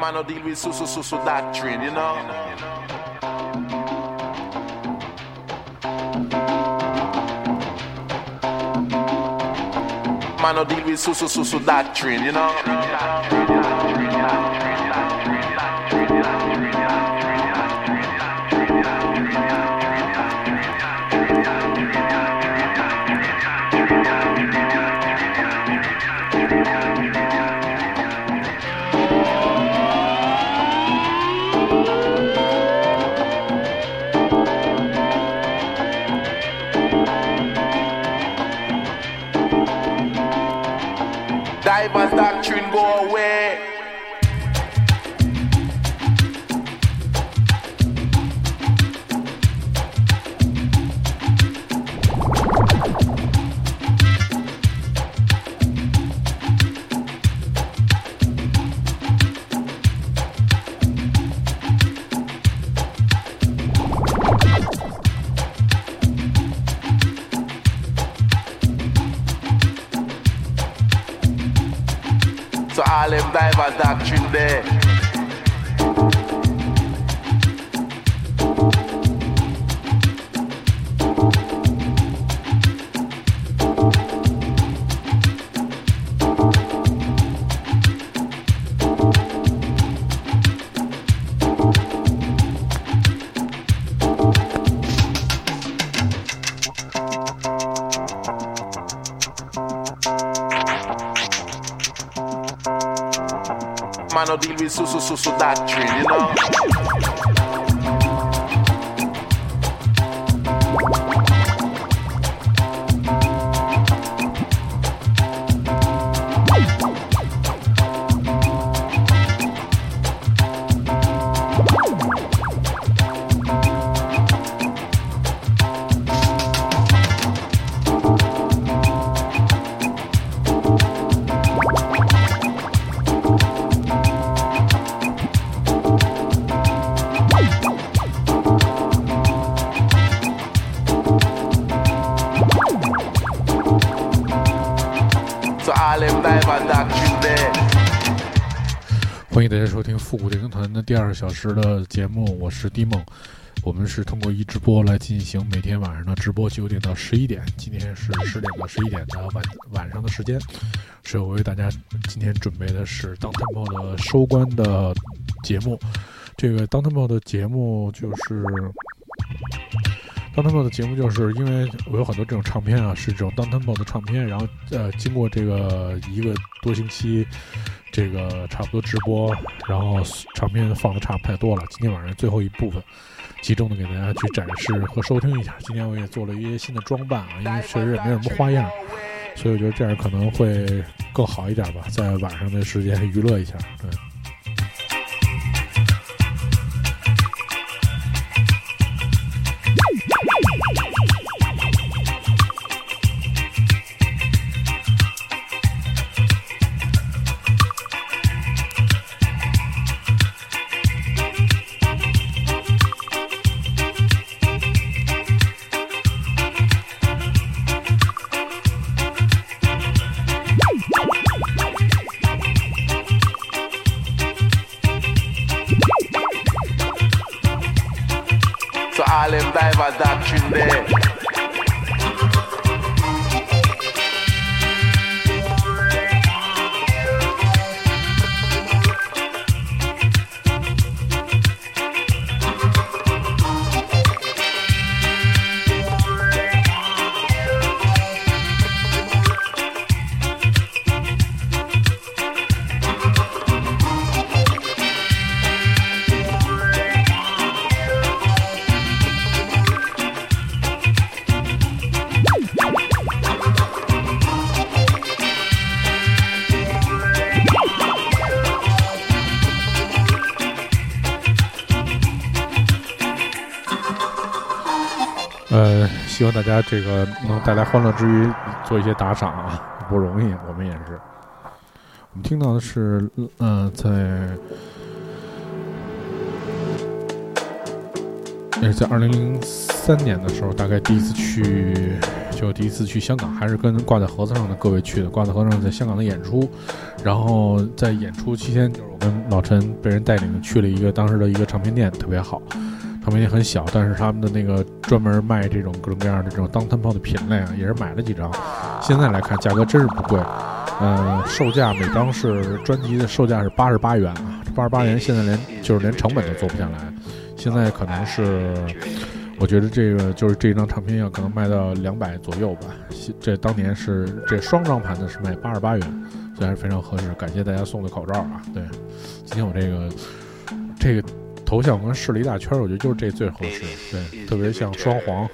Man, no deal with so so so so doctrine, you know. Man, no deal with so so so so doctrine, you know. trying to deal with su su su su da you know. 复古电影团的第二个小时的节目，我是迪梦。我们是通过一直播来进行每天晚上的直播，九点到十一点。今天是十点到十一点的晚晚上的时间，所以我为大家今天准备的是当 tempo 的收官的节目。这个当 tempo 的节目就是。当 tempo 的节目就是因为我有很多这种唱片啊，是这种当 tempo 的唱片，然后呃，经过这个一个多星期，这个差不多直播，然后唱片放的差不太多了。今天晚上最后一部分，集中的给大家去展示和收听一下。今天我也做了一些新的装扮啊，因为确实也没有什么花样，所以我觉得这样可能会更好一点吧，在晚上的时间娱乐一下，嗯。望大家这个能带来欢乐之余，做一些打赏啊，不容易，我们也是。我们听到的是，呃，在那是在二零零三年的时候，大概第一次去，就第一次去香港，还是跟挂在盒子上的各位去的。挂在盒子上在香港的演出，然后在演出期间，就是我跟老陈被人带领去了一个当时的一个唱片店，特别好。唱片店很小，但是他们的那个专门卖这种各种各样的这种当摊炮的品类啊，也是买了几张。现在来看，价格真是不贵。呃，售价每张是专辑的售价是八十八元啊，八十八元现在连就是连成本都做不下来。现在可能是，我觉得这个就是这张唱片要可能卖到两百左右吧。这当年是这双张盘的是卖八十八元，所以还是非常合适。感谢大家送的口罩啊！对，今天我这个这个头像我刚试了一大圈我觉得就是这最合适对特别像双簧。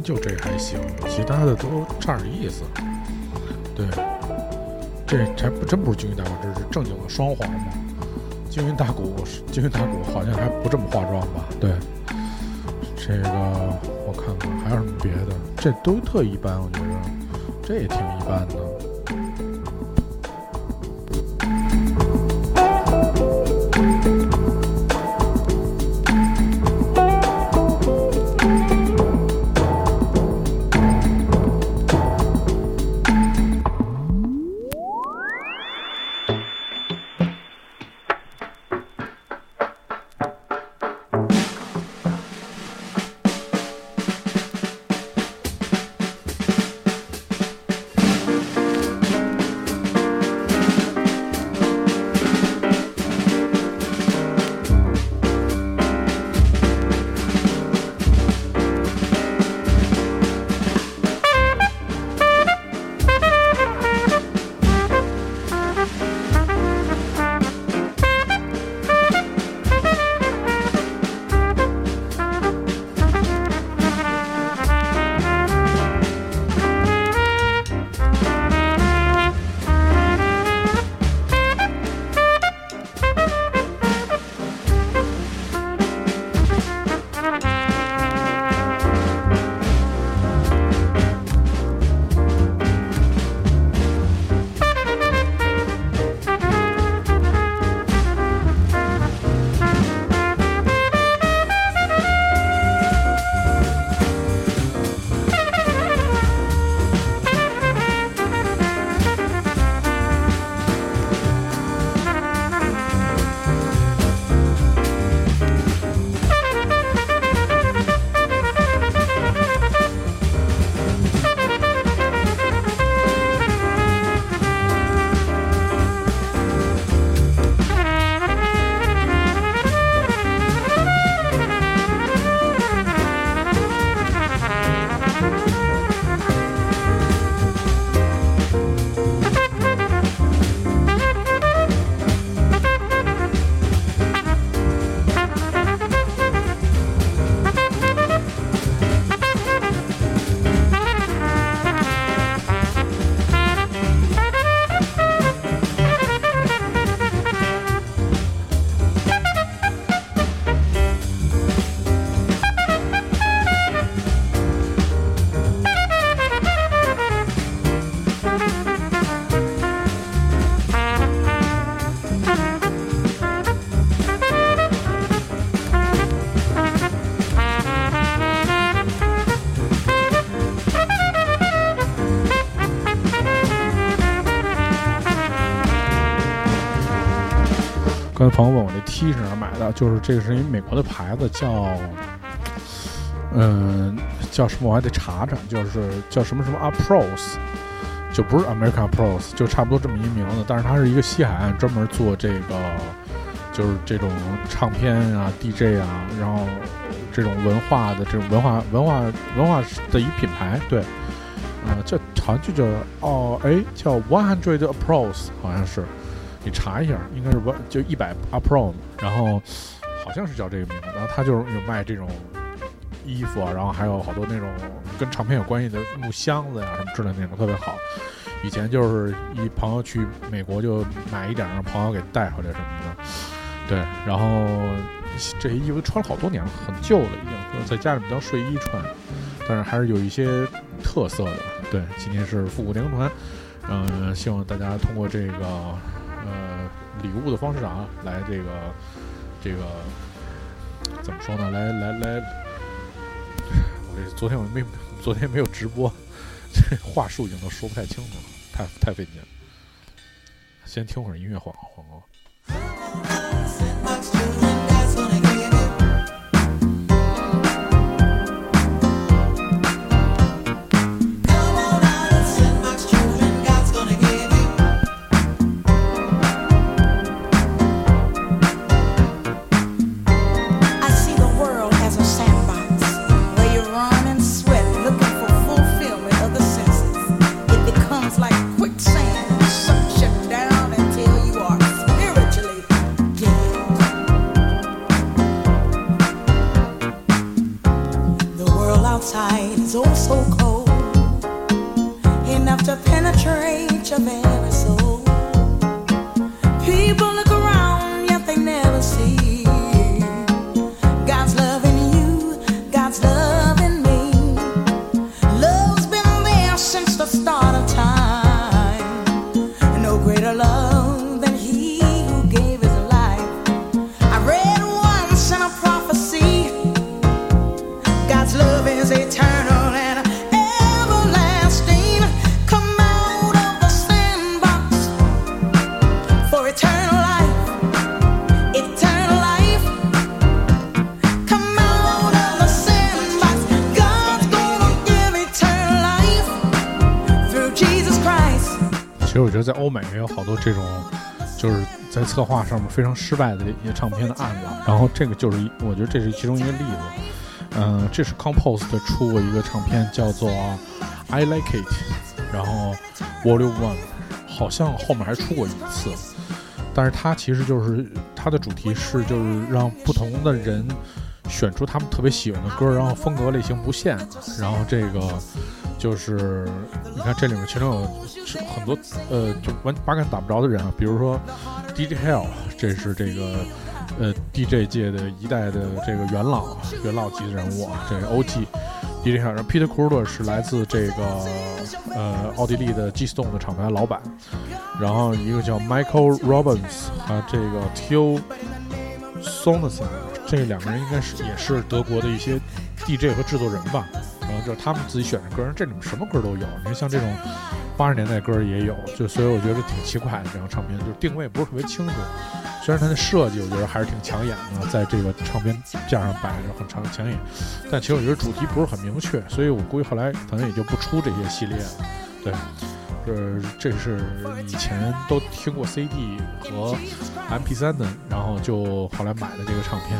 就这还行，其他的都差点意思。对，这还不真不是金云大鼓，这是正经的双簧嘛。金云大鼓，金云大鼓好像还不这么化妆吧？对，这个我看看还有什么别的，这都特一般，我觉得这也挺一般。T 是哪儿买的，就是这个是一美国的牌子，叫，嗯，叫什么？我还得查查，就是叫什么什么 Appros，就不是 American Appros，就差不多这么一名字。但是它是一个西海岸专门做这个，就是这种唱片啊、DJ 啊，然后这种文化的这种文化文化文化的一品牌。对，啊，叫好像就叫哦，哎，叫 One Hundred Appros，好像是。你查一下，应该是不就一百 Apro，然后好像是叫这个名字。然后他就是有卖这种衣服啊，然后还有好多那种跟唱片有关系的木箱子呀什么之类那种，特别好。以前就是一朋友去美国就买一点，让朋友给带回来什么的。对，然后这些衣服穿了好多年了，很旧了已经，在家里面当睡衣穿，但是还是有一些特色的。对，今天是复古电工团，嗯，希望大家通过这个。礼物的方式啊，来这个，这个怎么说呢？来来来，我这昨天我没，昨天没有直播，这话术已经都说不太清楚了，太太费劲了。先听会儿音乐，晃晃晃。这种，就是在策划上面非常失败的一些唱片的案子。然后这个就是一，我觉得这是其中一个例子。嗯、这是 Compost 出过一个唱片，叫做《I Like It》，然后 Volume One，好像后面还出过一次。但是它其实就是它的主题是就是让不同的人选出他们特别喜欢的歌，然后风格类型不限，然后这个就是你看这里面其中有很多呃就完八竿打不着的人啊，比如说 DJ Hell，这是这个呃 DJ 界的一代的这个元老元老级的人物啊，这个 OG DJ Hell，然后 Peter k u r d e r 是来自这个呃奥地利的 G Stone 的厂牌老板，然后一个叫 Michael Robbins 和这个 Till s o n e s o n 这两个人应该是也是德国的一些 DJ 和制作人吧。然后就是他们自己选的歌，这里面什么歌都有。你看像这种八十年代歌也有，就所以我觉得挺奇怪的这张唱片，就是定位不是特别清楚。虽然它的设计我觉得还是挺抢眼的，在这个唱片架上摆着很长抢眼，但其实我觉得主题不是很明确，所以我估计后来可能也就不出这些系列了。对，呃，这是以前都听过 CD 和 MP3 的，然后就后来买的这个唱片。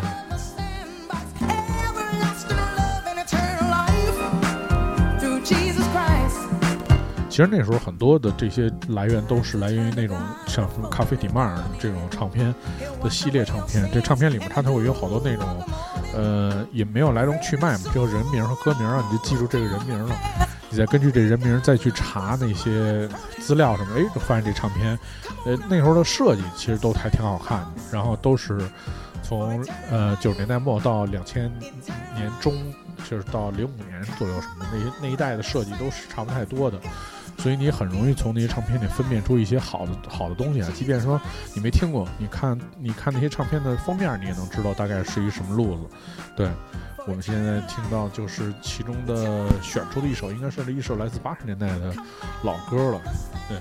其实那时候很多的这些来源都是来源于那种像什么咖啡迪曼这种唱片的系列唱片。这唱片里面它都会有好多那种，呃，也没有来龙去脉嘛，只有人名和歌名啊，你就记住这个人名了。你再根据这人名再去查那些资料什么，哎，就发现这唱片，呃，那时候的设计其实都还挺好看的，然后都是从呃九十年代末到两千年中，就是到零五年左右什么的，那些那一代的设计都是差不太多的。所以你很容易从那些唱片里分辨出一些好的好的东西啊。即便说你没听过，你看你看那些唱片的封面，你也能知道大概是一什么路子。对，我们现在听到就是其中的选出的一首，应该是一首来自八十年代的老歌了。对，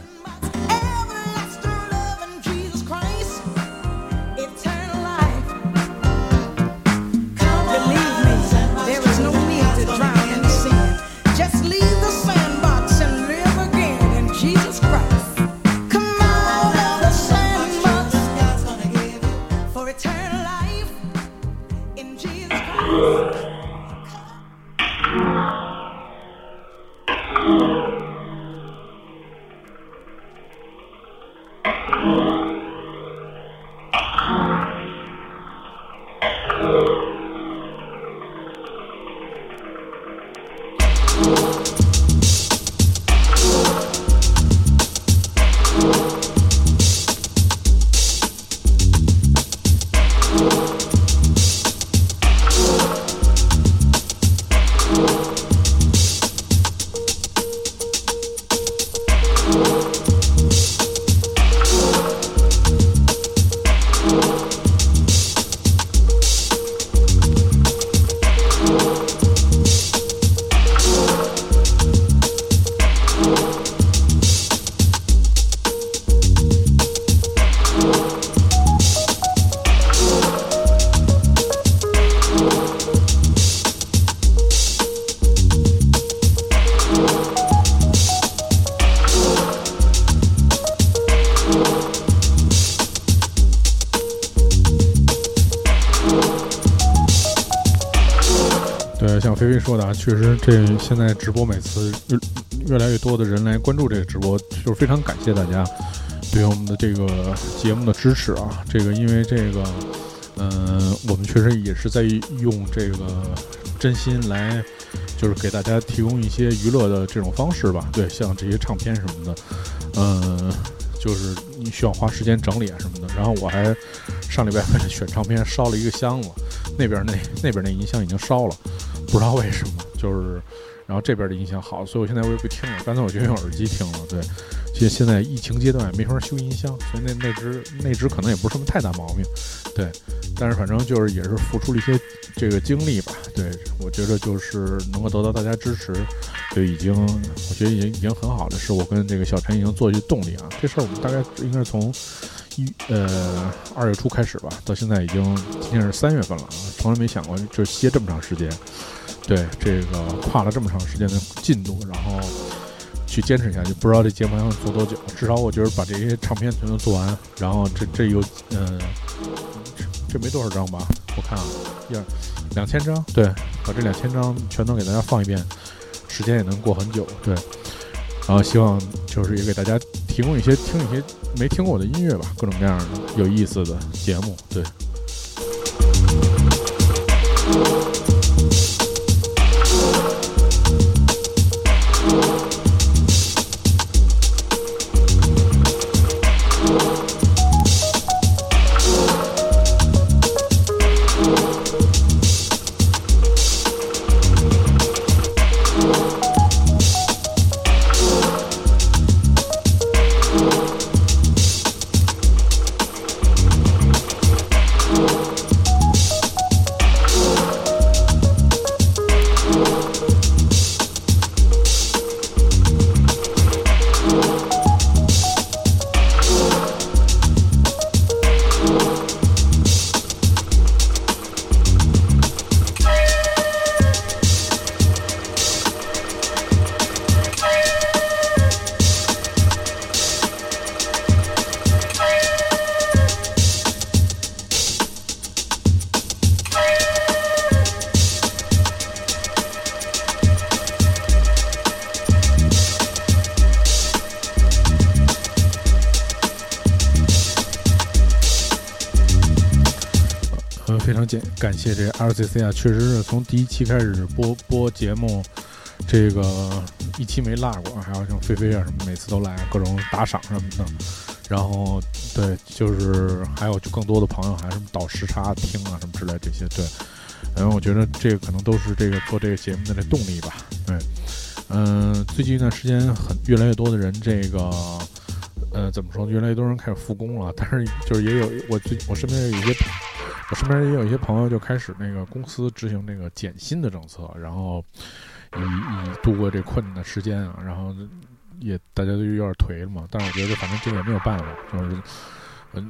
说的啊，确实这现在直播每次越越来越多的人来关注这个直播，就是非常感谢大家对我们的这个节目的支持啊。这个因为这个，嗯、我们确实也是在用这个真心来就是给大家提供一些娱乐的这种方式吧。对，像这些唱片什么的，嗯，就是你需要花时间整理啊什么的。然后我还上礼拜 选唱片烧了一个箱子，那边那那边那音箱已经烧了，不知道为什么，就是。然后这边的音响好，所以我现在我也不听了。刚才我就用耳机听了。对，其实现在疫情阶段也没法修音箱，所以那那只那只可能也不是什么太大毛病。对，但是反正就是也是付出了一些这个精力吧。对，我觉得就是能够得到大家支持，就已经我觉得已经已经很好了。是我跟这个小陈已经做一些动力啊。这事儿我们大概应该是从一呃二月初开始吧，到现在已经今天是三月份了啊，从来没想过就歇这么长时间。对这个跨了这么长时间的进度，然后去坚持下去，不知道这节目还能做多久。至少我觉得把这些唱片全都做完，然后这这有嗯，这没多少张吧？我看啊，一二两千张，对，把这两千张全都给大家放一遍，时间也能过很久。对，然后希望就是也给大家提供一些听一些没听过的音乐吧，各种各样的有意思的节目。对。谢这 LCC 啊，确实是从第一期开始播播节目，这个一期没落过，还有像菲菲啊什么，每次都来各种打赏什么的。然后对，就是还有就更多的朋友还是倒时差听啊什么之类这些。对，然后我觉得这个可能都是这个做这个节目的这动力吧。对，嗯，最近一段时间很越来越多的人这个。呃，怎么说？越来越多人开始复工了，但是就是也有我最我身边有一些，边也有一些朋友就开始那个公司执行那个减薪的政策，然后以以度过这困难的时间啊，然后也大家都有点颓了嘛。但是我觉得反正这个也没有办法，就是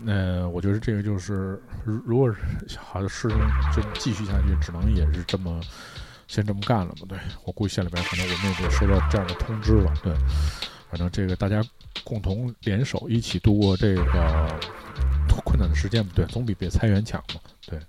呃，我觉得这个就是如果是好的事情就继续下去，只能也是这么先这么干了嘛。对我估计县里边可能我们也收到这样的通知了。对，反正这个大家。共同联手，一起度过这个困难的时间，对，总比被裁员强嘛，对，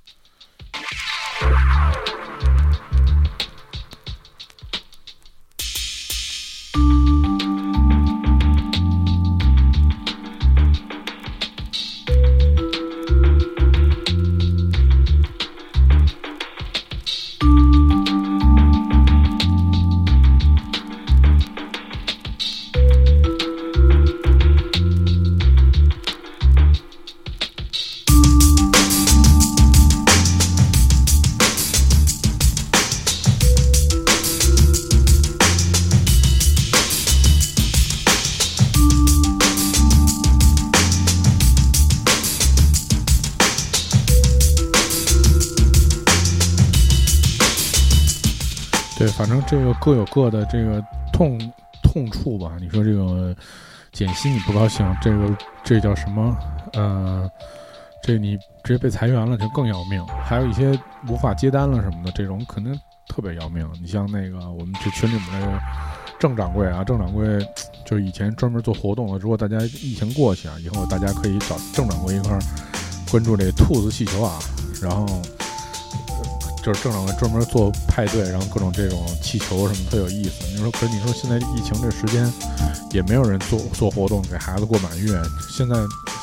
各有各的这个痛痛处吧。你说这个减薪你不高兴，这个这叫什么？呃，这你直接被裁员了就更要命。还有一些无法接单了什么的，这种肯定特别要命。你像那个我们这群里面那个郑掌柜啊，郑掌柜就是以前专门做活动的。如果大家疫情过去啊，以后大家可以找郑掌柜一块儿关注这兔子气球啊，然后。就是正常的专门做派对，然后各种这种气球什么特有意思。你说，可是你说现在疫情这时间，也没有人做做活动给孩子过满月。现在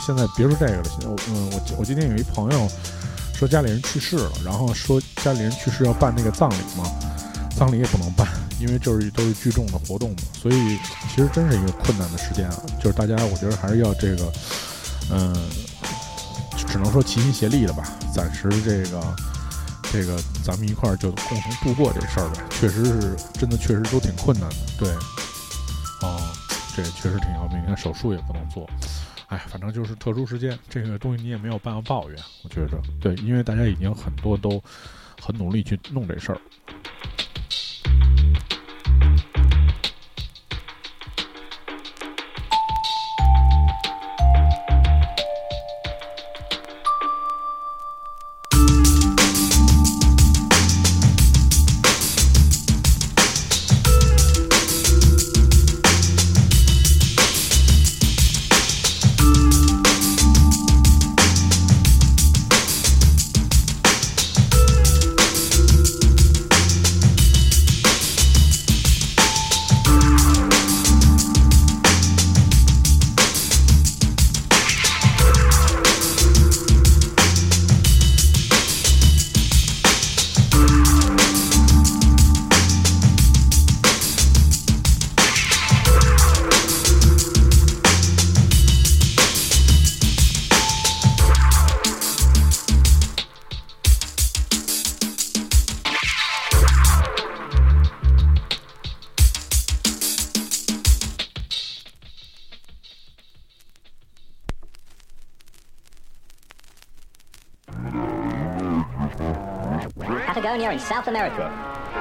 现在别说这个了，现在我嗯我我今天有一朋友说家里人去世了，然后说家里人去世要办那个葬礼嘛，葬礼也不能办，因为就是都是聚众的活动嘛，所以其实真是一个困难的时间啊。就是大家，我觉得还是要这个，嗯，只能说齐心协力了吧。暂时这个，这个咱们一块儿就共同度过这事儿呗。确实是，真的确实都挺困难的。对，哦，这确实挺要命。你看手术也不能做，哎，反正就是特殊时间，这个东西你也没有办法抱怨。我觉着，对，因为大家已经很多都很努力去弄这事儿。South America.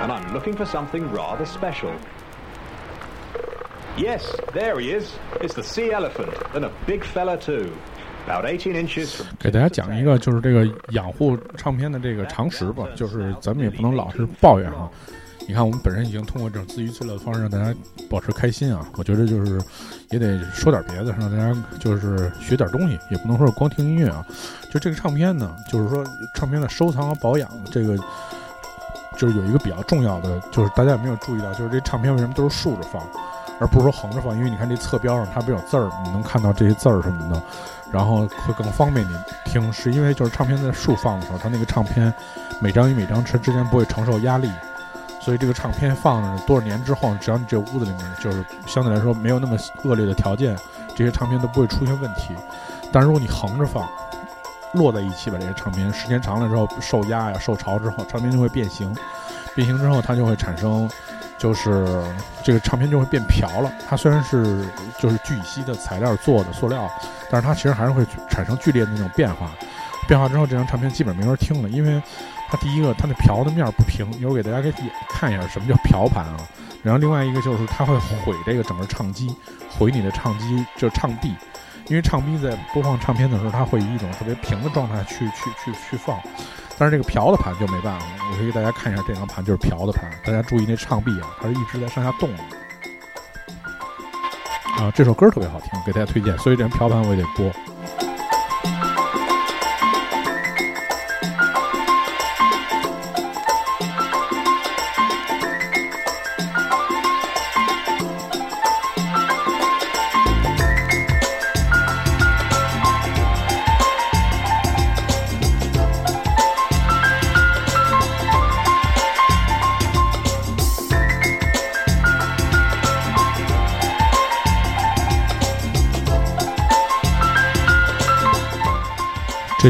and I'm looking for something rather special. Yes, there he is. It's the sea elephant, and a big fella too. About 18 inches 给大家讲一个，就是这个养护唱片的这个常识吧，就是咱们也不能老是抱怨啊。你看，我们本身已经通过这种自娱自乐的方式让大家保持开心啊，我觉得就是也得说点别的，让大家就是学点东西，也不能说光听音乐啊。就这个唱片呢，就是说唱片的收藏和保养，这个就是有一个比较重要的，就是大家有没有注意到，就是这唱片为什么都是竖着放，而不是说横着放？因为你看这侧标上它不有字儿，你能看到这些字儿什么的。然后会更方便你听，是因为就是唱片在竖放的时候，它那个唱片每张与每张之之间不会承受压力，所以这个唱片放了多少年之后，只要你这屋子里面就是相对来说没有那么恶劣的条件，这些唱片都不会出现问题。但如果你横着放，摞在一起把这些唱片时间长了之后受压呀、受潮之后，唱片就会变形，变形之后它就会产生。就是这个唱片就会变瓢了。它虽然是就是聚乙烯的材料做的塑料，但是它其实还是会产生剧烈的那种变化。变化之后，这张唱片基本没法听了，因为它第一个它那瓢的面不平。一会儿给大家给看一下什么叫瓢盘啊。然后另外一个就是它会毁这个整个唱机，毁你的唱机就唱臂，因为唱臂在播放唱片的时候，它会以一种特别平的状态去去去去放。但是这个瓢的盘就没办法，我可以给大家看一下这张盘就是瓢的盘，大家注意那唱臂啊，它是一直在上下动的。啊，这首歌特别好听，给大家推荐，所以这张瓢盘我也得播。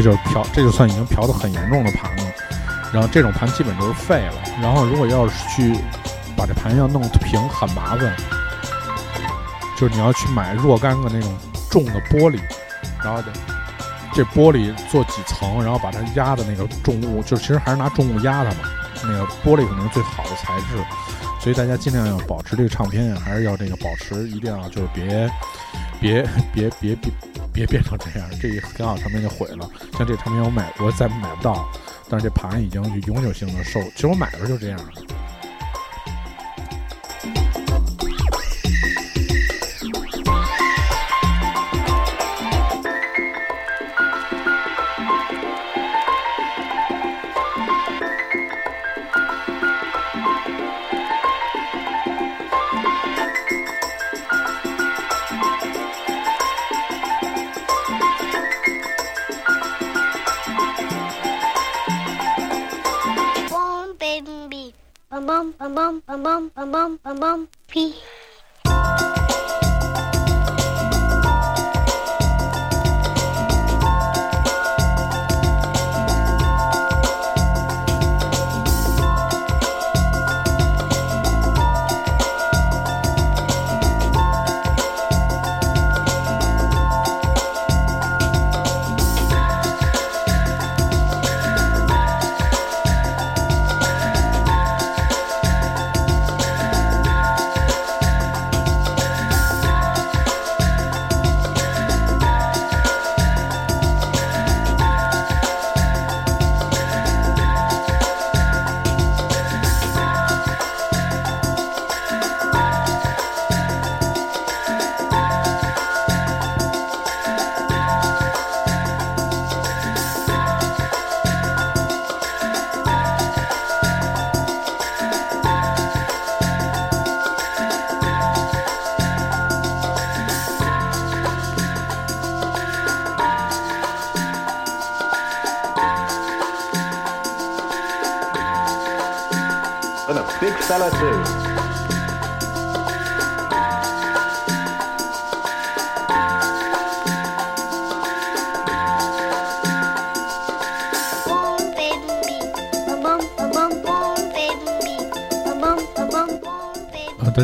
就是瓢，这就算已经瓢的很严重的盘了。然后这种盘基本就是废了。然后如果要是去把这盘要弄平，很麻烦。就是你要去买若干个那种重的玻璃，然后这玻璃做几层，然后把它压的那个重物，就其实还是拿重物压它嘛。那个玻璃可能是最好的材质，所以大家尽量要保持这个唱片，还是要这个保持，一定要就是别别别别别。别变成这样，这一挺好唱片就毁了。像这唱片我买，我再买不到，但是这盘已经永久性的受。其实我买的时候就这样。了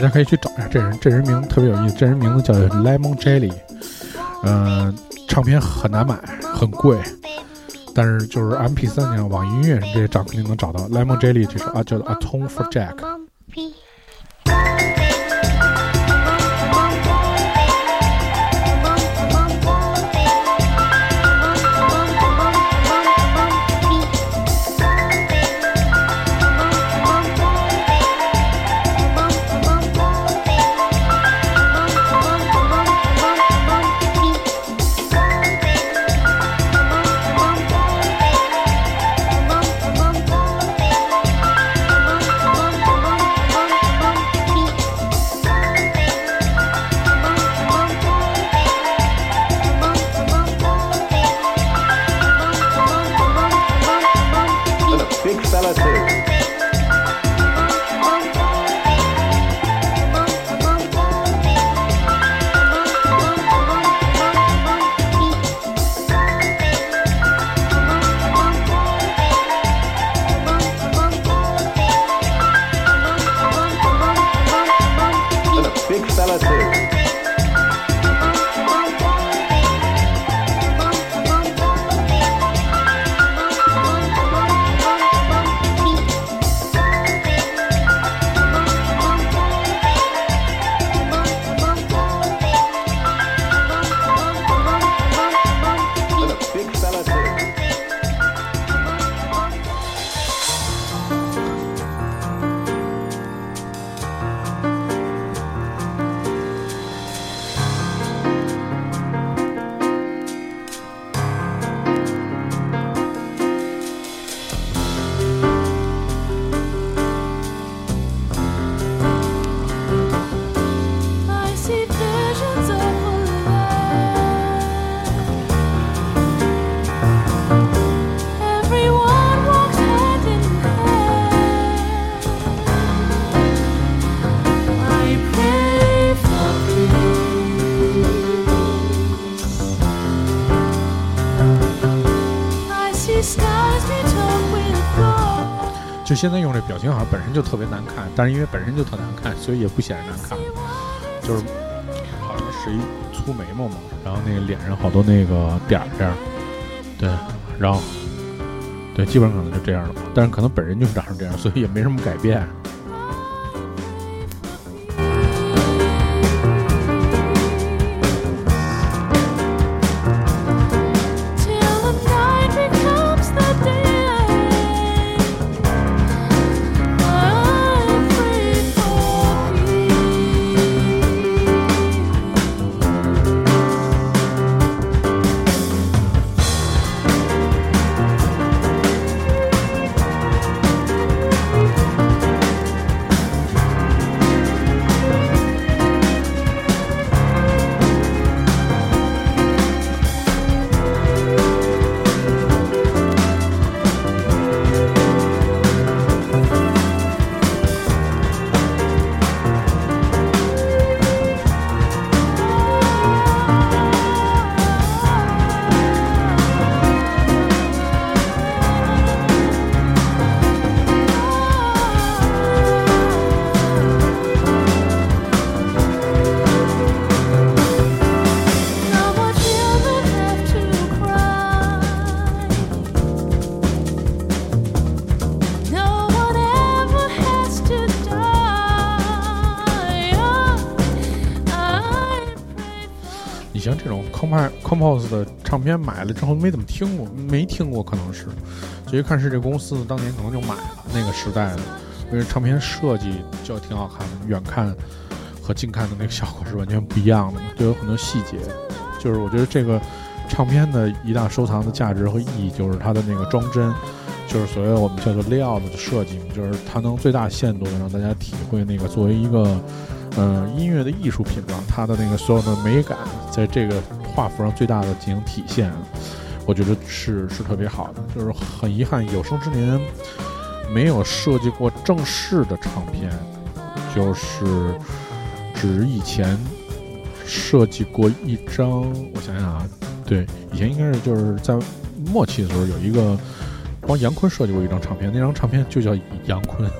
大家可以去找一下这人，这人名特别有意思，这人名字叫 Lemon Jelly，呃，唱片很难买，很贵，但是就是 MP 3上、网易音乐这些找肯定能找到。Lemon Jelly 这首啊，叫做 A Tone for Jack。现在用这表情好像本身就特别难看，但是因为本身就特难看，所以也不显得难看。就是好像是一粗眉毛嘛，然后那个脸上好多那个点儿点儿，对，然后对，基本上可能就这样了。但是可能本人就是长成这样，所以也没什么改变。Pose 的唱片买了之后没怎么听过，没听过可能是，就一看是这公司当年可能就买了那个时代的，因为唱片设计就挺好看的，远看和近看的那个效果是完全不一样的嘛，就有很多细节，就是我觉得这个唱片的一大收藏的价值和意义就是它的那个装帧。就是所谓我们叫做 layout 的设计，就是它能最大限度的让大家体会那个作为一个，嗯，音乐的艺术品吧，它的那个所有的美感，在这个画幅上最大的进行体现，我觉得是是特别好的。就是很遗憾，有生之年没有设计过正式的唱片，就是只以前设计过一张，我想想啊，对，以前应该是就是在末期的时候有一个。帮杨坤设计过一张唱片，那张唱片就叫杨坤。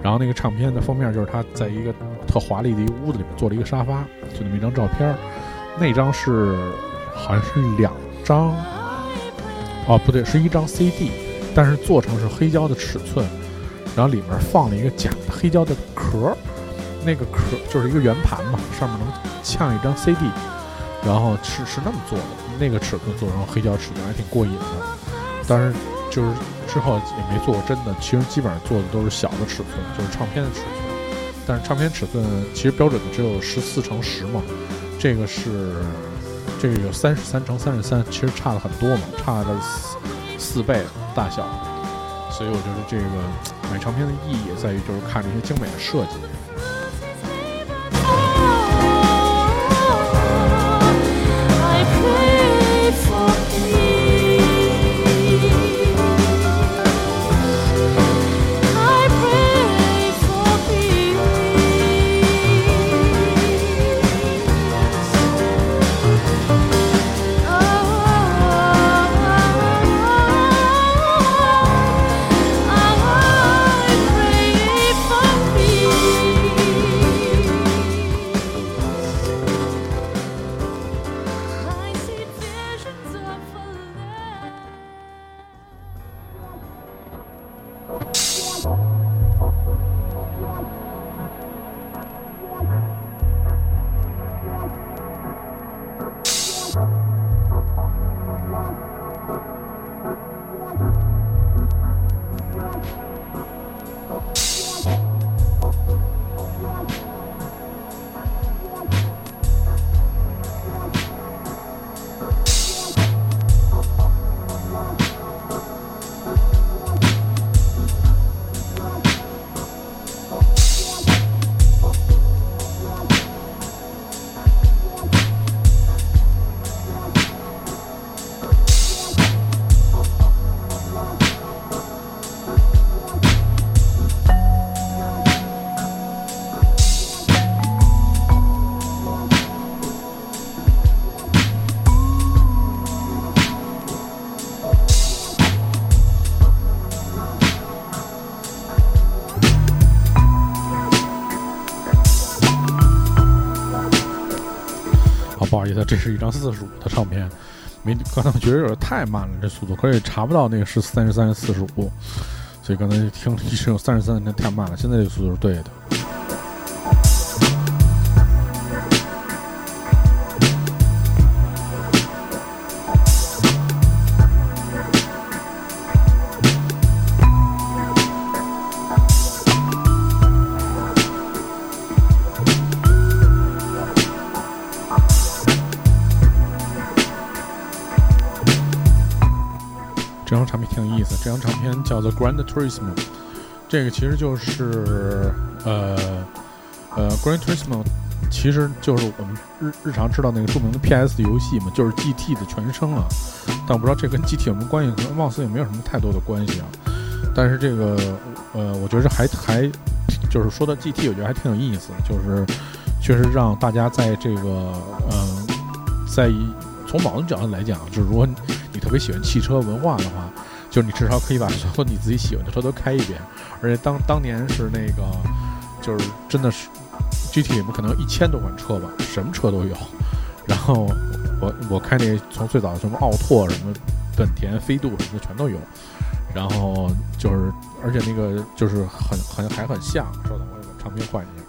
然后那个唱片的封面就是他在一个特华丽的一个屋子里面做了一个沙发，就那么一张照片。那张是好像是两张，哦不对，是一张 CD，但是做成是黑胶的尺寸，然后里面放了一个假的黑胶的壳，那个壳就是一个圆盘嘛，上面能嵌一张 CD，然后是是那么做的，那个尺寸做成黑胶尺寸还挺过瘾的，但是。就是之后也没做过真的，其实基本上做的都是小的尺寸，就是唱片的尺寸。但是唱片尺寸其实标准的只有十四乘十嘛，这个是这个有三十三乘三十三，其实差了很多嘛，差了四四倍大小。所以我觉得这个买唱片的意义在于就是看这些精美的设计。不好意思，这是一张四十五的唱片，没刚才我觉得有点太慢了，这速度，可是也查不到那个是三十三、四十五，所以刚才听了一声有三十三，那太慢了，现在这个速度是对的。这张唱片叫做《Grand Tourism》，这个其实就是呃呃，《Grand Tourism》其实就是我们日日常知道那个著名的 PS 游戏嘛，就是 GT 的全称啊。但我不知道这跟 GT 有什么关系，貌似也没有什么太多的关系啊。但是这个呃，我觉得还还就是说到 GT，我觉得还挺有意思，就是确实让大家在这个、呃，在从某种角度来讲，就是如果你特别喜欢汽车文化的话，就是你至少可以把所有你自己喜欢的车都开一遍。而且当当年是那个，就是真的是 GTM 可能一千多款车吧，什么车都有。然后我我开那从最早的什么奥拓、什么本田飞度什么的全都有。然后就是，而且那个就是很很还很像。稍等，我把唱片换一下。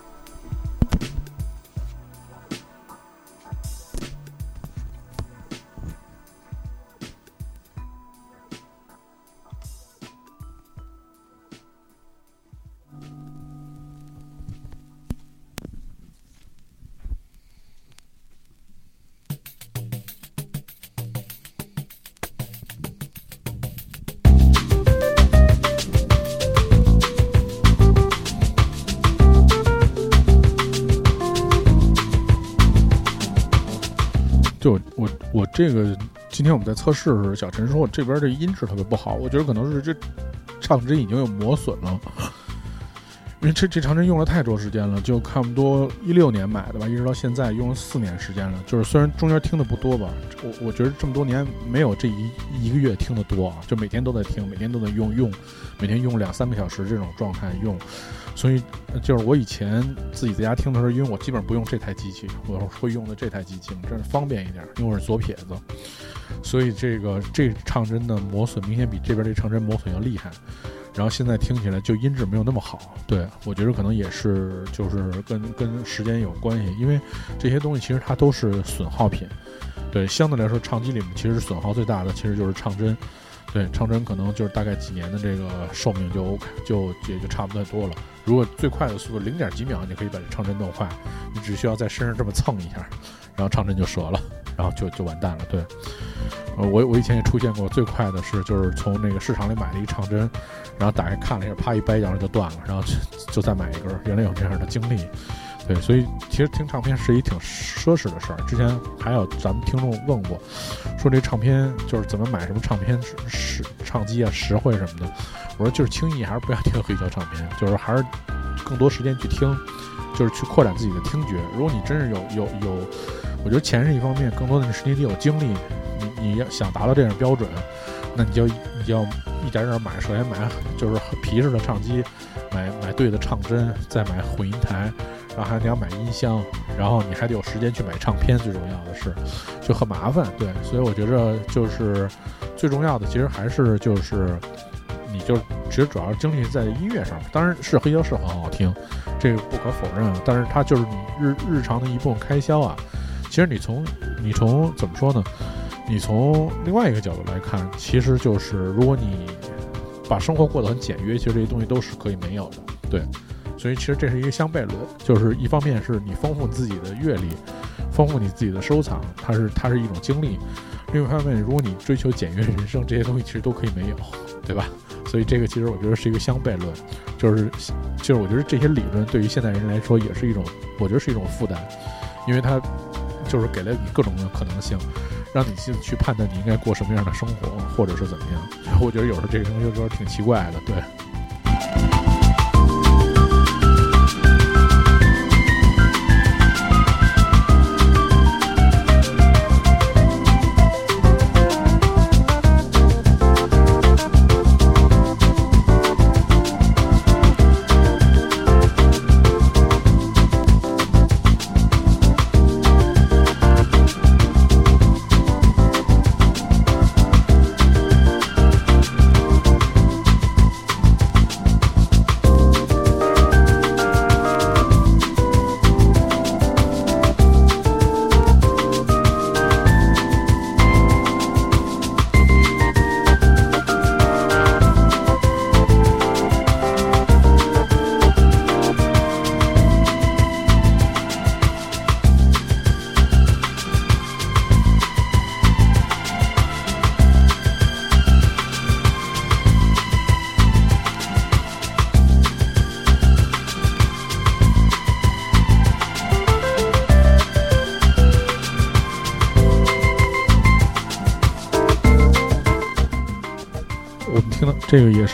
这个今天我们在测试的时候，小陈说我这边这音质特别不好，我觉得可能是这唱针已经有磨损了，因为这这长针用了太多时间了，就差不多一六年买的吧，一直到现在用了四年时间了。就是虽然中间听的不多吧，我我觉得这么多年没有这一一个月听的多啊，就每天都在听，每天都在用用，每天用两三个小时这种状态用。所以就是我以前自己在家听的时候，因为我基本上不用这台机器，我会用的这台机器，这是方便一点，因为我是左撇子，所以这个这唱针的磨损明显比这边这唱针磨损要厉害。然后现在听起来就音质没有那么好，对我觉得可能也是就是跟跟时间有关系，因为这些东西其实它都是损耗品，对，相对来说唱机里面其实损耗最大的其实就是唱针，对，唱针可能就是大概几年的这个寿命就 OK，就也就差不太多了。如果最快的速度零点几秒，你可以把这唱针弄坏，你只需要在身上这么蹭一下，然后唱针就折了，然后就就完蛋了。对，呃，我我以前也出现过最快的是，就是从那个市场里买了一唱针，然后打开看了一下，啪一掰，然后就断了，然后就就再买一根。原来有这样的经历，对，所以其实听唱片是一挺奢侈的事儿。之前还有咱们听众问过，说这唱片就是怎么买什么唱片实唱机啊实惠什么的。我说就是轻易还是不要听黑胶唱片，就是还是更多时间去听，就是去扩展自己的听觉。如果你真是有有有，我觉得钱是一方面，更多的是你得有精力。你你要想达到这样标准，那你就你就要一点点买。首先买就是皮实的唱机，买买对的唱针，再买混音台，然后还得要买音箱，然后你还得有时间去买唱片。最重要的是，就很麻烦。对，所以我觉着就是最重要的，其实还是就是。你就其实主要精力在音乐上，当然是黑胶是很好听，这个不可否认。但是它就是你日日常的一部分开销啊。其实你从你从怎么说呢？你从另外一个角度来看，其实就是如果你把生活过得很简约，其实这些东西都是可以没有的。对，所以其实这是一个相悖论，就是一方面是你丰富自己的阅历，丰富你自己的收藏，它是它是一种经历；另一方面，如果你追求简约人生，这些东西其实都可以没有，对吧？所以这个其实我觉得是一个相悖论，就是就是我觉得这些理论对于现代人来说也是一种，我觉得是一种负担，因为它就是给了你各种的可能性，让你去去判断你应该过什么样的生活，或者是怎么样。我觉得有时候这个东西就是挺奇怪的，对。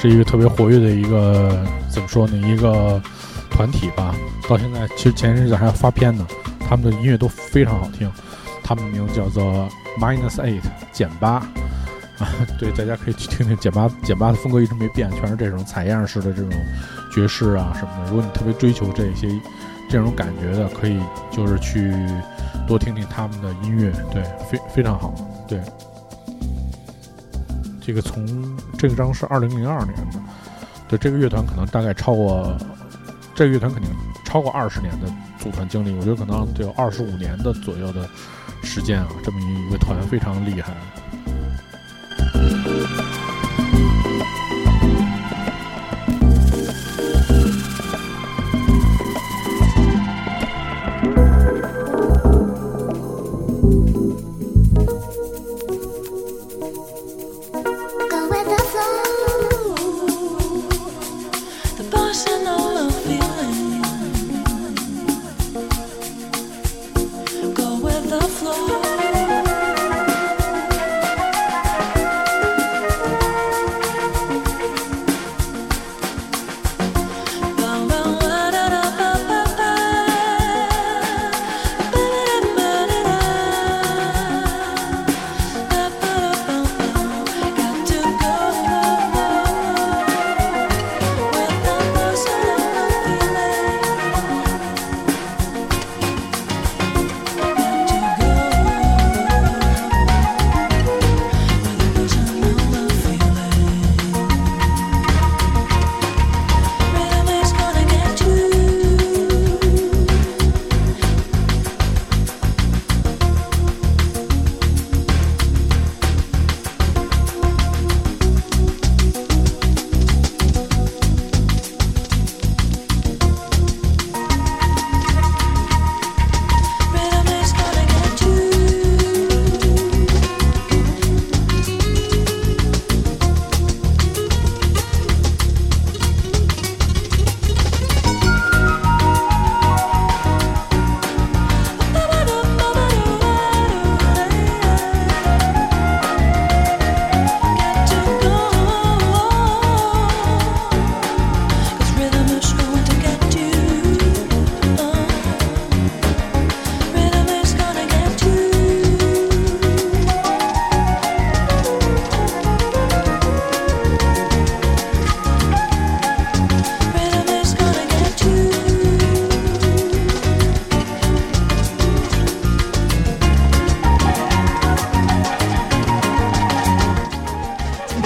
是一个特别活跃的一个怎么说呢？一个团体吧。到现在，其实前一阵子还要发片呢，他们的音乐都非常好听。他们的名字叫做 Minus Eight 减八啊，对，大家可以去听听减八。减八的风格一直没变，全是这种采样式的这种爵士啊什么的。如果你特别追求这些这种感觉的，可以就是去多听听他们的音乐，对，非非常好，对。这个从这个张是二零零二年的，对这个乐团可能大概超过这个乐团肯定超过二十年的组团经历，我觉得可能得有二十五年的左右的时间啊，这么一个团非常厉害。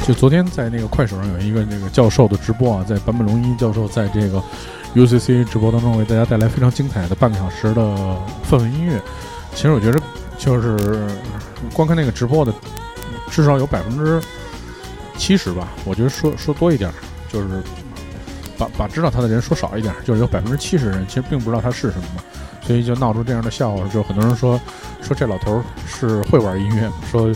就昨天在那个快手上有一个那个教授的直播啊，在坂本龙一教授在这个 UCC 直播当中为大家带来非常精彩的半个小时的氛围音乐。其实我觉得就是光看那个直播的，至少有百分之七十吧，我觉得说说多一点，就是把把知道他的人说少一点，就是有百分之七十人其实并不知道他是什么嘛，所以就闹出这样的笑话，就很多人说说这老头是会玩音乐，说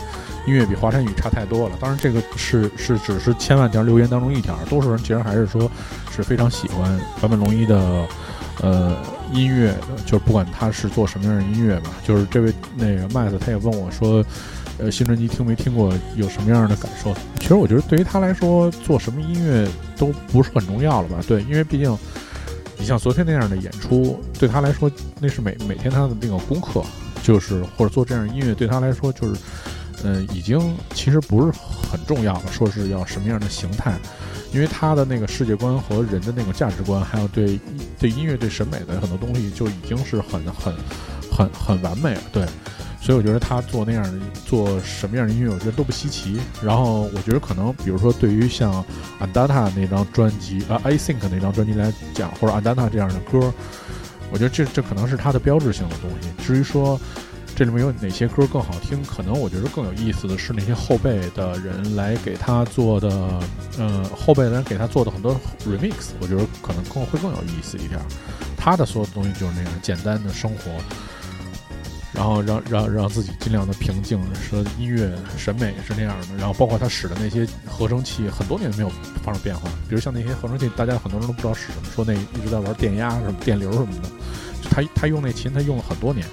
音乐比华晨宇差太多了。当然，这个是是只是千万条留言当中一条，多数人其实还是说是非常喜欢坂本龙一的呃音乐的，就是不管他是做什么样的音乐吧。就是这位那个麦子他也问我说，呃，新专辑听没听过，有什么样的感受？其实我觉得对于他来说，做什么音乐都不是很重要了吧？对，因为毕竟你像昨天那样的演出，对他来说那是每每天他的那个功课，就是或者做这样的音乐对他来说就是。嗯，已经其实不是很重要了。说是要什么样的形态，因为他的那个世界观和人的那个价值观，还有对对音乐、对审美的很多东西，就已经是很很很很完美了。对，所以我觉得他做那样的做什么样的音乐，我觉得都不稀奇。然后我觉得可能，比如说对于像 Andata 那张专辑啊，I Think 那张专辑来讲，或者 Andata 这样的歌，我觉得这这可能是他的标志性的东西。至于说。这里面有哪些歌更好听？可能我觉得更有意思的是那些后辈的人来给他做的，呃，后辈的人给他做的很多 remix，我觉得可能更会更有意思一点。他的所有东西就是那样简单的生活，然后让让让自己尽量的平静，说音乐审美是那样的。然后包括他使的那些合成器，很多年没有发生变化。比如像那些合成器，大家很多人都不知道使什么，说那一直在玩电压什么电流什么的，他他用那琴，他用了很多年。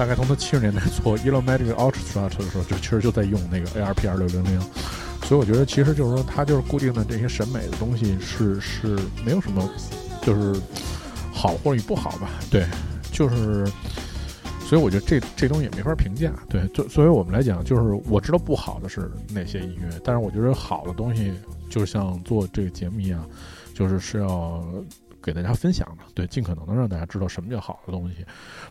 大概从他七十年代做 Yellow Magic Ultra 的时候，就其实就在用那个 ARP 二六零零，所以我觉得其实就是说，他就是固定的这些审美的东西是是没有什么，就是好或者不好吧？对，就是，所以我觉得这这东西也没法评价。对，就作为我们来讲，就是我知道不好的是哪些音乐，但是我觉得好的东西，就像做这个节目一样，就是是要。给大家分享的，对，尽可能的让大家知道什么叫好的东西，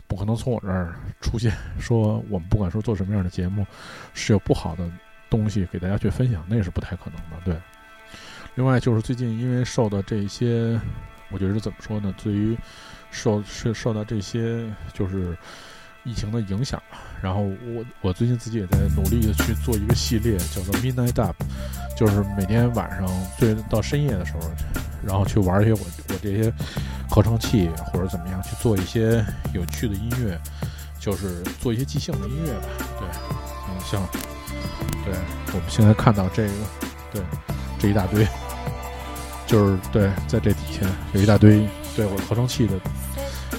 不可能从我这儿出现说我们不管说做什么样的节目，是有不好的东西给大家去分享，那是不太可能的，对。另外就是最近因为受到这些，我觉得怎么说呢？对于受是受到这些就是疫情的影响。然后我我最近自己也在努力的去做一个系列，叫做 Midnight Up，就是每天晚上对到深夜的时候。然后去玩一些我我这些合成器或者怎么样去做一些有趣的音乐，就是做一些即兴的音乐吧。对，嗯，像对我们现在看到这个，对这一大堆，就是对在这底下有一大堆对我合成器的，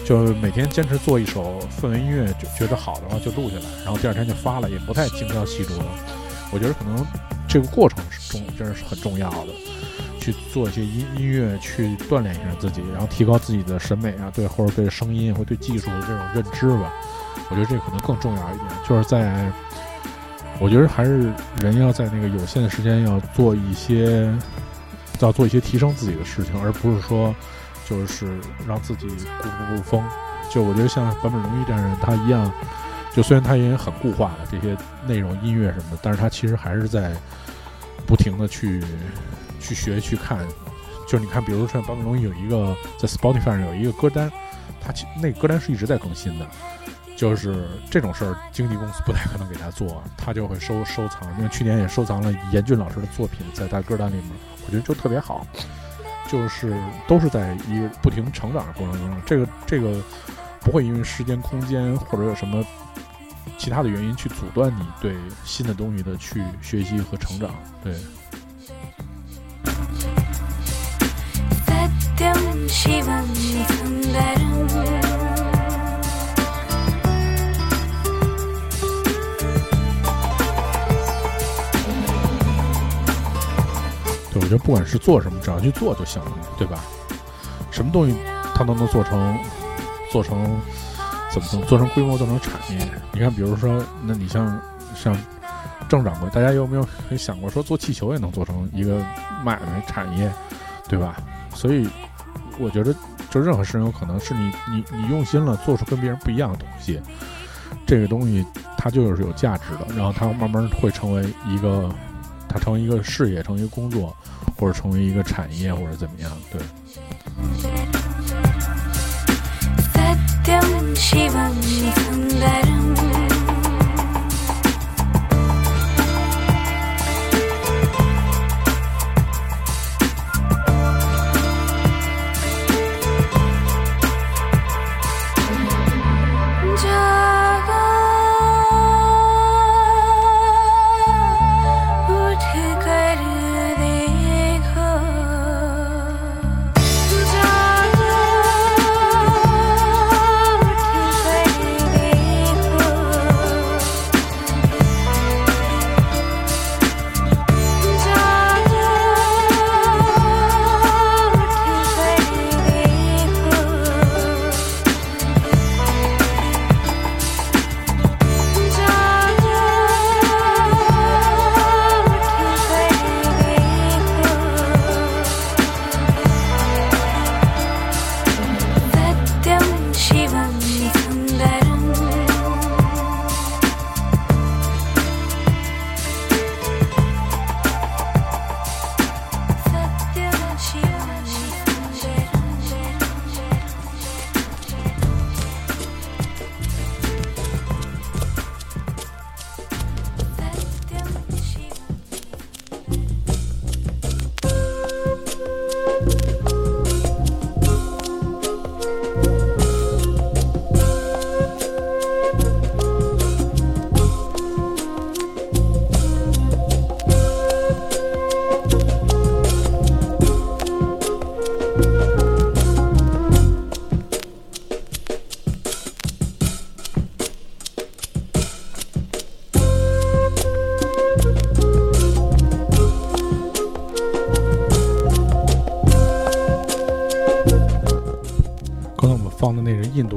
就每天坚持做一首氛围音乐，就觉得好的话就录下来，然后第二天就发了，也不太精雕细琢。我觉得可能这个过程是重，真是很重要的。去做一些音音乐，去锻炼一下自己，然后提高自己的审美啊，对，或者对声音或对技术的这种认知吧。我觉得这可能更重要一点，就是在，我觉得还是人要在那个有限的时间要做一些，要做一些提升自己的事情，而不是说就是让自己固步不封。就我觉得像坂本龙一这样人，他一样，就虽然他也很固化了这些内容、音乐什么的，但是他其实还是在不停的去。去学去看，就是你看，比如说坂本龙一有一个在 Spotify 上有一个歌单，他其那歌单是一直在更新的，就是这种事儿，经纪公司不太可能给他做，他就会收收藏。因为去年也收藏了严俊老师的作品在他歌单里面，我觉得就特别好，就是都是在一个不停成长的过程中，这个这个不会因为时间、空间或者有什么其他的原因去阻断你对新的东西的去学习和成长，对。对，我觉得不管是做什么，只要去做就行了，对吧？什么东西它都能做成，做成怎么能做成规模，做成产业？你看，比如说，那你像像郑掌柜，大家有没有想过说做气球也能做成一个买卖产业，对吧？所以。我觉得就任何事情有可能是你你你用心了做出跟别人不一样的东西这个东西它就是有价值的然后它慢慢会成为一个它成为一个事业成为一个工作或者成为一个产业或者怎么样对。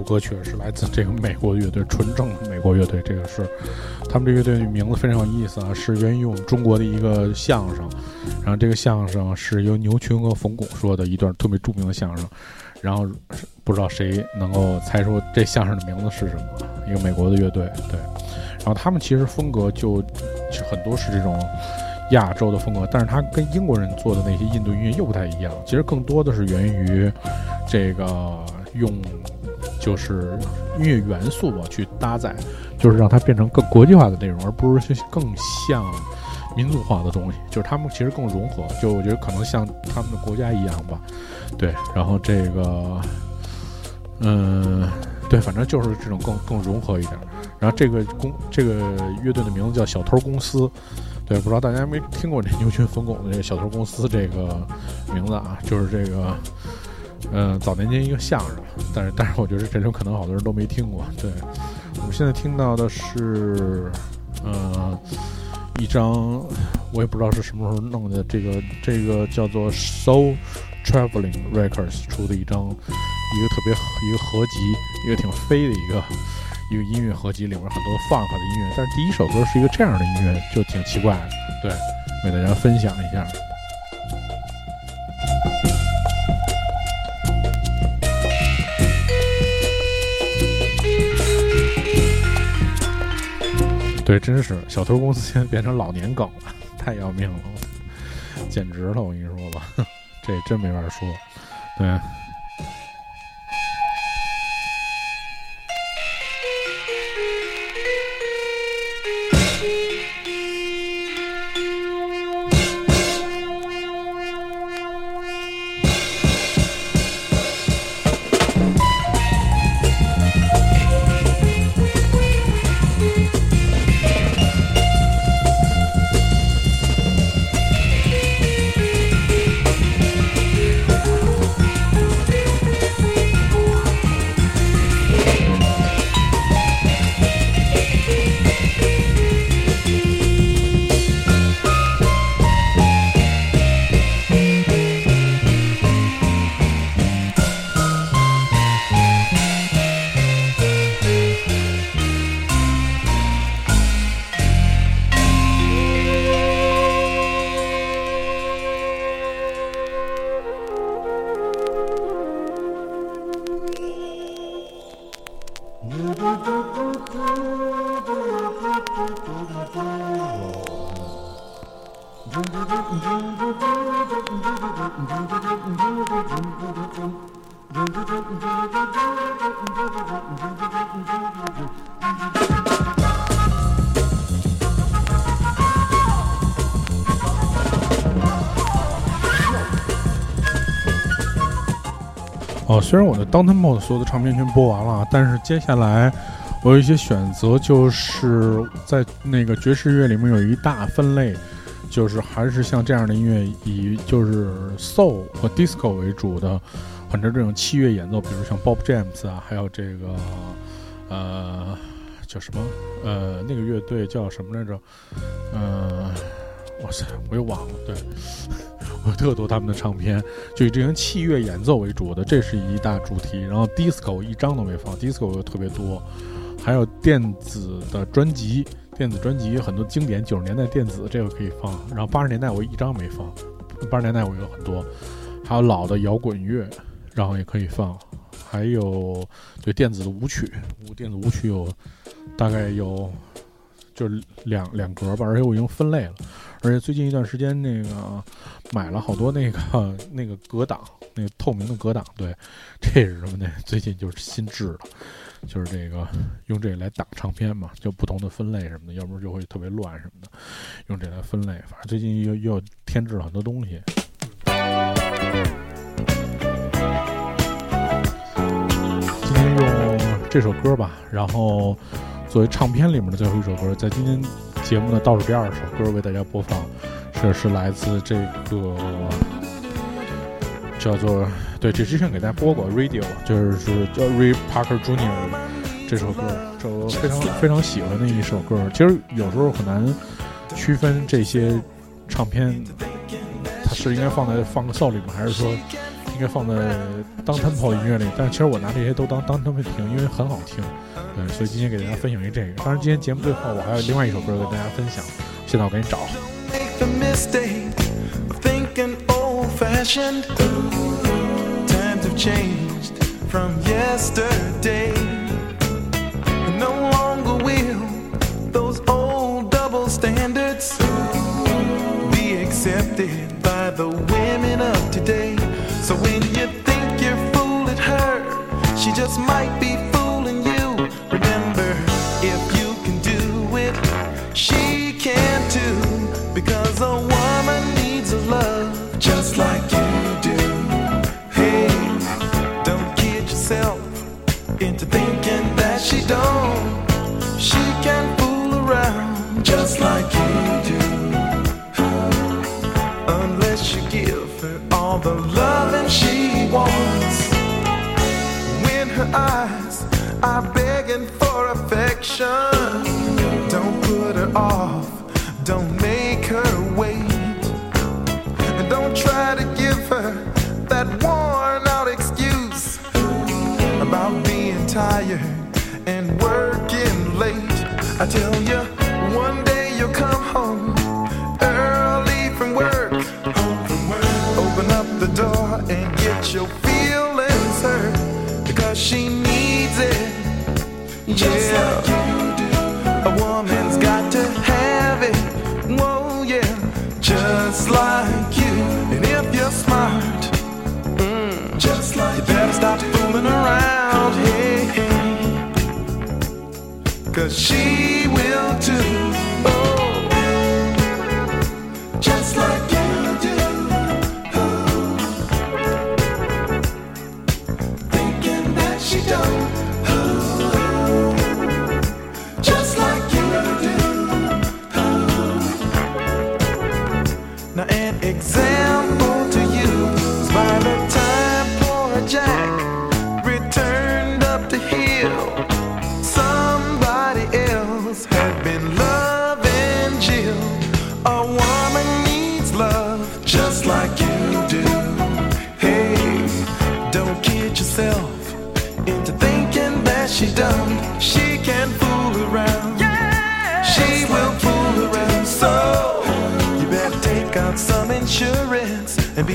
歌曲，是来自这个美国乐队，纯正的美国乐队。这个是他们这乐队的名字非常有意思啊，是源于我们中国的一个相声。然后这个相声是由牛群和冯巩说的一段特别著名的相声。然后不知道谁能够猜出这相声的名字是什么？一个美国的乐队，对。然后他们其实风格就就很多是这种亚洲的风格，但是他跟英国人做的那些印度音乐又不太一样。其实更多的是源于这个用就是音乐元素吧去搭载，就是让它变成更国际化的内容，而不是更像民族化的东西。就是他们其实更融合，就我觉得可能像他们的国家一样吧。对，然后这个，嗯，对，反正就是这种更更融合一点。然后这个公这个乐队的名字叫小偷公司。对，不知道大家没听过这牛群冯巩的这个小偷公司这个名字啊？就是这个，嗯，早年间一个相声，但是但是我觉得这种可能好多人都没听过。对，我们现在听到的是，呃，一张我也不知道是什么时候弄的，这个这个叫做 Soul Traveling Records 出的一张一个特别一个合集，一个挺飞的一个一个音乐合集，里面很多 funk 的音乐，但是第一首歌是一个这样的音乐，就挺奇怪的。对，为大家分享一下。对，真是小偷公司现在变成老年梗了，太要命了，简直了！我跟你说吧，这真没法说。对，虽然我的 Downton mode 所有的唱片全播完了，但是接下来我有一些选择，就是在那个爵士乐里面有一大分类，就是还是像这样的音乐，以就是 Soul 和 Disco 为主的，很多这种器乐演奏，比如像 Bob James 啊，还有这个呃叫什么呃那个乐队叫什么来着？呃，哇塞，我又忘了，对。我特多他们的唱片，就以这种器乐演奏为主的，这是一大主题。然后 disco 一张都没放，disco 又特别多，还有电子的专辑，电子专辑很多经典九十年代电子这个可以放。然后八十年代我一张没放，八十年代我有很多，还有老的摇滚乐，然后也可以放，还有对电子的舞曲，舞电子舞曲有大概有就是两两格吧，而且我已经分类了。而且最近一段时间，那个买了好多那个那个格挡，那个透明的格挡。对，这是什么呢？最近就是新制的，就是这个用这个来挡唱片嘛，就不同的分类什么的，要不然就会特别乱什么的。用这来分类，反正最近又又添置了很多东西。今天用这首歌吧，然后作为唱片里面的最后一首歌，在今天节目的倒数第二首歌为大家播放，这是来自这个叫做对，这之前给大家播过 Radio，就是是叫 Ray Parker Jr. 这首歌，这我非常非常喜欢的一首歌。其实有时候很难区分这些唱片，它是应该放在放个 soul 里面，还是说应该放在当 tempo 音乐里？但其实我拿这些都当当 tempo 听，因为很好听。对，所以今天给大家分享一这个。当然，今天节目最后我还有另外一首歌跟大家分享，现在我赶紧找。make the mistake thinking old fashioned. Times have changed from yesterday. No longer will those old double standards be accepted by the women of today. So when you think you're fooling her, she just might be fooling you. Remember, if you can do it, she can too. Because a woman needs a love just like you do. Hey, don't kid yourself into thinking that she don't. She can fool around just like you do. Unless you give her all the loving are begging for affection, don't put her off, don't make her wait. And don't try to give her that worn out excuse about being tired and working late. I tell you, yeah, Like a woman's got to have it. Whoa, yeah, just like you. And if you're smart, mm, just like you better stop fooling around. Hey, hey. Cause she will too.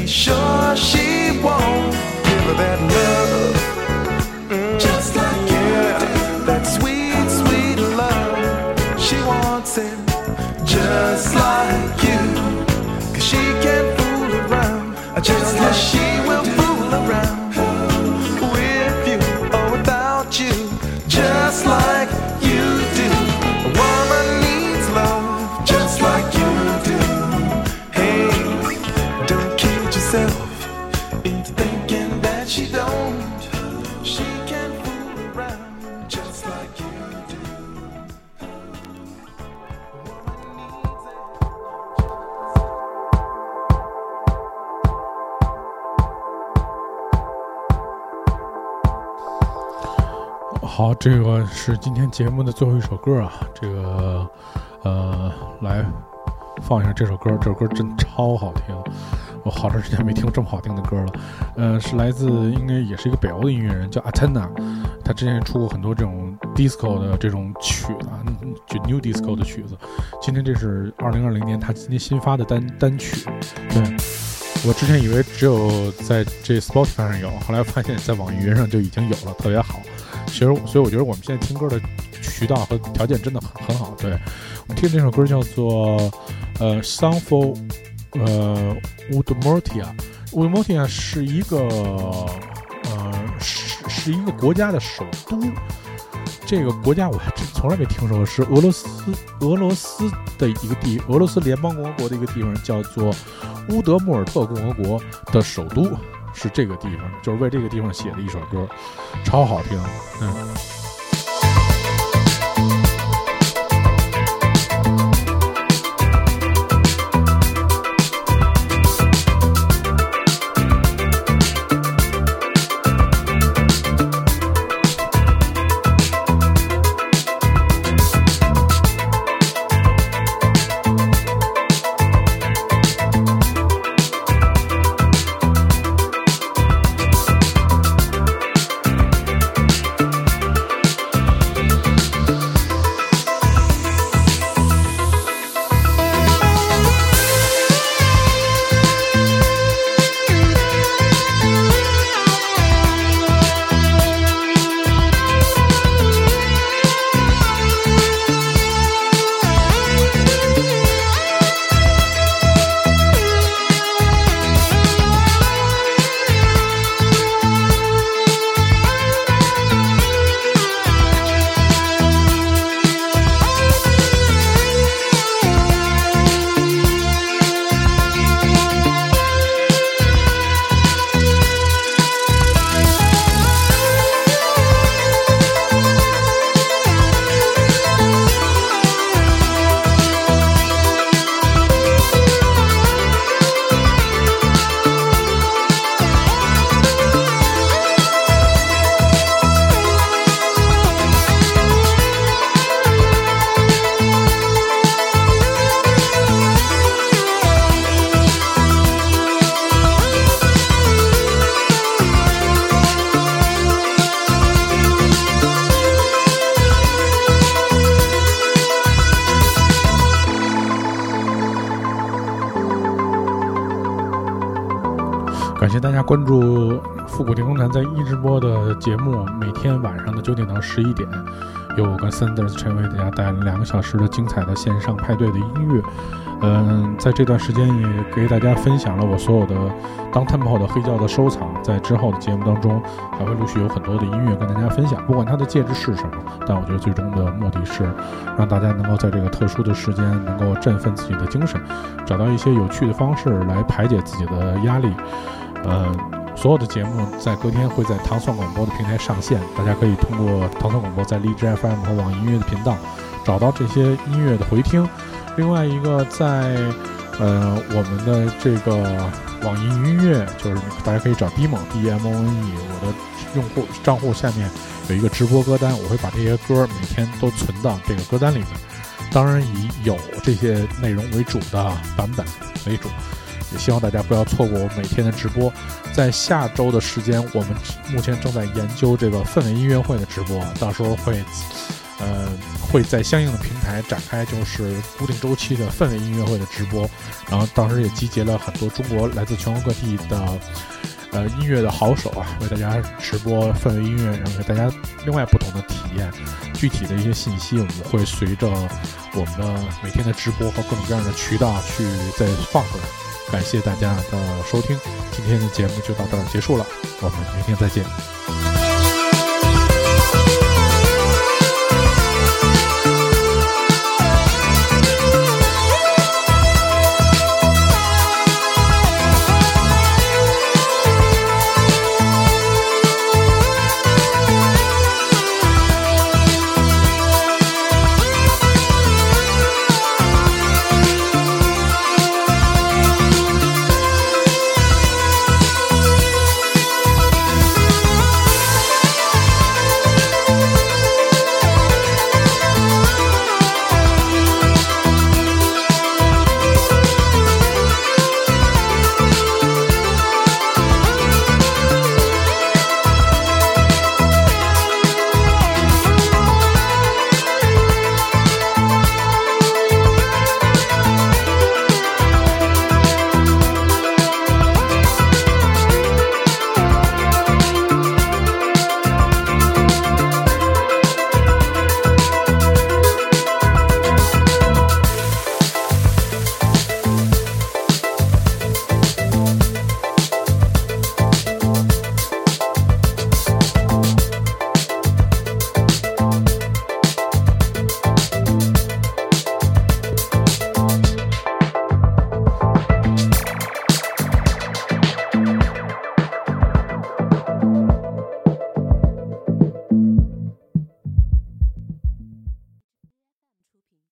Sure she won't give her that love. Just like yeah, that sweet, sweet love. She wants it just like you. Cause she can't fool around. Just as she will fool around with you or without you, just like 是今天节目的最后一首歌啊，这个呃，来放一下这首歌，这首歌真超好听，我好长时间没听过这么好听的歌了。呃，是来自应该也是一个北欧的音乐人，叫 Atena，他之前出过很多这种 disco 的这种曲啊，就 new disco 的曲子。今天这是二零二零年他今天新发的单单曲，对。我之前以为只有在这 Spotify 上有，后来发现，在网易云上就已经有了，特别好。其实，所以我觉得我们现在听歌的渠道和条件真的很很好。对我们听这首歌叫做呃《Song for 呃 Udmurtia》，Udmurtia 是一个呃是是一个国家的首都。这个国家我还真从来没听说过，是俄罗斯俄罗斯的一个地，俄罗斯联邦共和国的一个地方，叫做乌德穆尔特共和国的首都是这个地方，就是为这个地方写的一首歌，超好听，嗯。一直播的节目，每天晚上的九点到十一点，由我跟 Sanders 陈为大家带来两个小时的精彩的线上派对的音乐。嗯，在这段时间也给大家分享了我所有的当 Temple 的黑胶的收藏，在之后的节目当中还会陆续有很多的音乐跟大家分享，不管它的介质是什么，但我觉得最终的目的是让大家能够在这个特殊的时间能够振奋自己的精神，找到一些有趣的方式来排解自己的压力。呃，所有的节目在隔天会在糖蒜广播的平台上线，大家可以通过糖蒜广播在荔枝 FM 和网易音乐的频道找到这些音乐的回听。另外一个在呃我们的这个网易云音乐，就是大家可以找 Demon D M O N E，我的用户账户下面有一个直播歌单，我会把这些歌每天都存到这个歌单里面。当然以有这些内容为主的版本为主。也希望大家不要错过我每天的直播。在下周的时间，我们目前正在研究这个氛围音乐会的直播，到时候会，呃，会在相应的平台展开，就是固定周期的氛围音乐会的直播。然后当时也集结了很多中国来自全国各地的，呃，音乐的好手啊，为大家直播氛围音乐，然后给大家另外不同的体验。具体的一些信息，我们会随着我们的每天的直播和各种各样的渠道去再放出来。感谢大家的收听，今天的节目就到这儿结束了，我们明天再见。